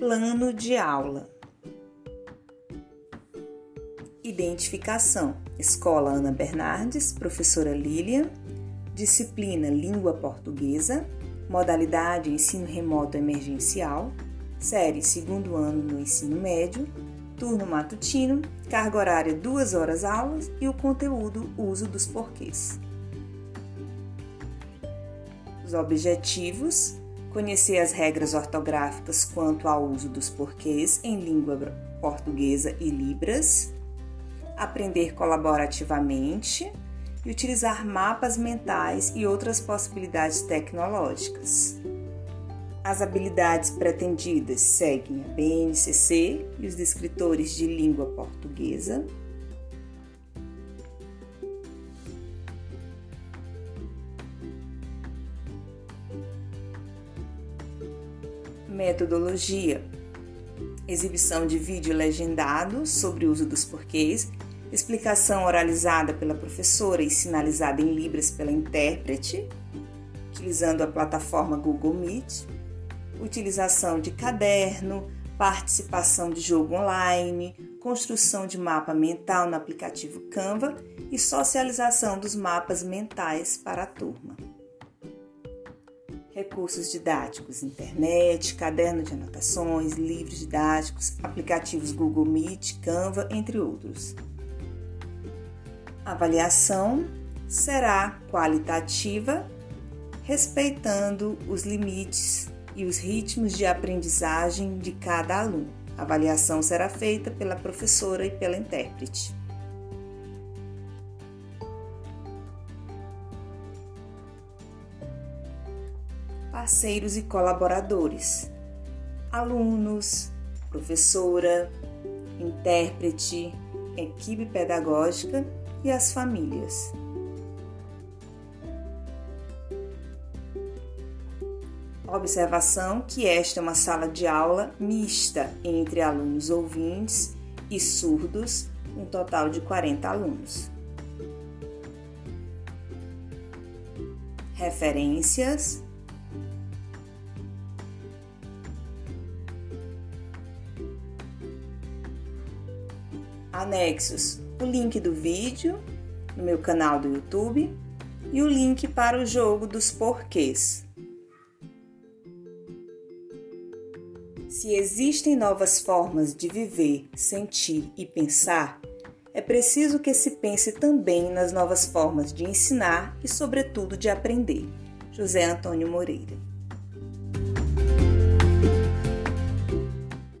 Plano de aula. Identificação: Escola Ana Bernardes, professora Lilian, disciplina Língua Portuguesa, modalidade Ensino Remoto Emergencial, série segundo ano no ensino médio, turno matutino, carga horária 2 horas aulas e o conteúdo uso dos porquês. Os objetivos: conhecer as regras ortográficas quanto ao uso dos porquês em língua portuguesa e libras, aprender colaborativamente e utilizar mapas mentais e outras possibilidades tecnológicas. As habilidades pretendidas seguem a BNCC e os descritores de língua portuguesa, Metodologia: exibição de vídeo legendado sobre o uso dos porquês, explicação oralizada pela professora e sinalizada em Libras pela intérprete, utilizando a plataforma Google Meet, utilização de caderno, participação de jogo online, construção de mapa mental no aplicativo Canva e socialização dos mapas mentais para a turma recursos didáticos, internet, caderno de anotações, livros didáticos, aplicativos Google Meet, Canva, entre outros. A avaliação será qualitativa, respeitando os limites e os ritmos de aprendizagem de cada aluno. A avaliação será feita pela professora e pela intérprete. Parceiros e colaboradores, alunos, professora, intérprete, equipe pedagógica e as famílias. Observação que esta é uma sala de aula mista entre alunos ouvintes e surdos, um total de 40 alunos. Referências anexos o link do vídeo no meu canal do YouTube e o link para o jogo dos porquês. Se existem novas formas de viver, sentir e pensar, é preciso que se pense também nas novas formas de ensinar e, sobretudo, de aprender. José Antônio Moreira